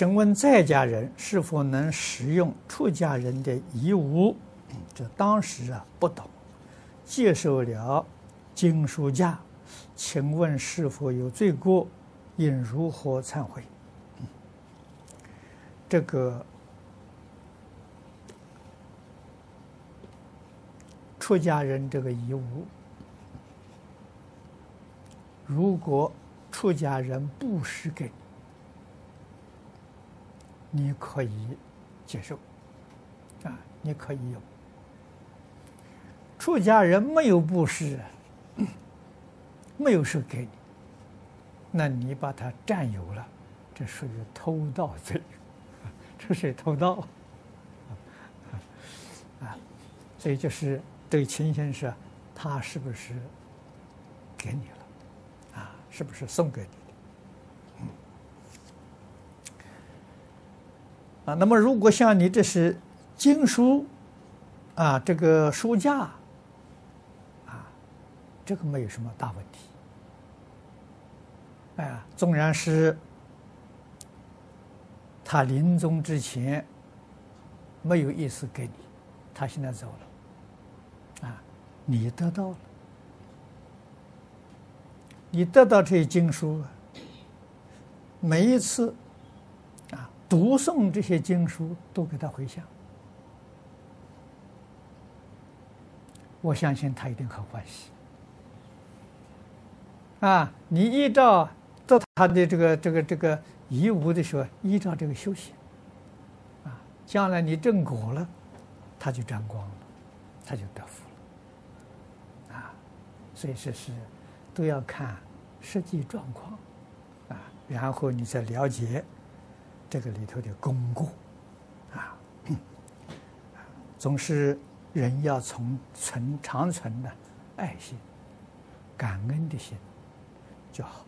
请问在家人是否能使用出家人的遗物？这当时啊不懂，接受了经书架，请问是否有罪过？应如何忏悔？这个出家人这个遗物，如果出家人不施给你，可以接受，啊，你可以有。出家人没有布施，没有说给你，那你把它占有了，这属于偷盗罪。这是偷盗，啊，所以就是对秦先生，他是不是给你了，啊，是不是送给你的？那么如果像你这是经书，啊，这个书架，啊，这个没有什么大问题，哎，纵然是。他临终之前没有意思给你，他现在走了，啊，你得到了，你得到这些经书，每一次读诵这些经书都给他回向，我相信他一定很欢喜，啊，你依照得他的这个这个这个。遗物的时候，依照这个修行，啊，将来你正果了，他就沾光了，他就得福了，啊，所以说是都要看实际状况，啊，然后你再了解这个里头的功过，啊，总是人要从存长存的爱心、感恩的心就好。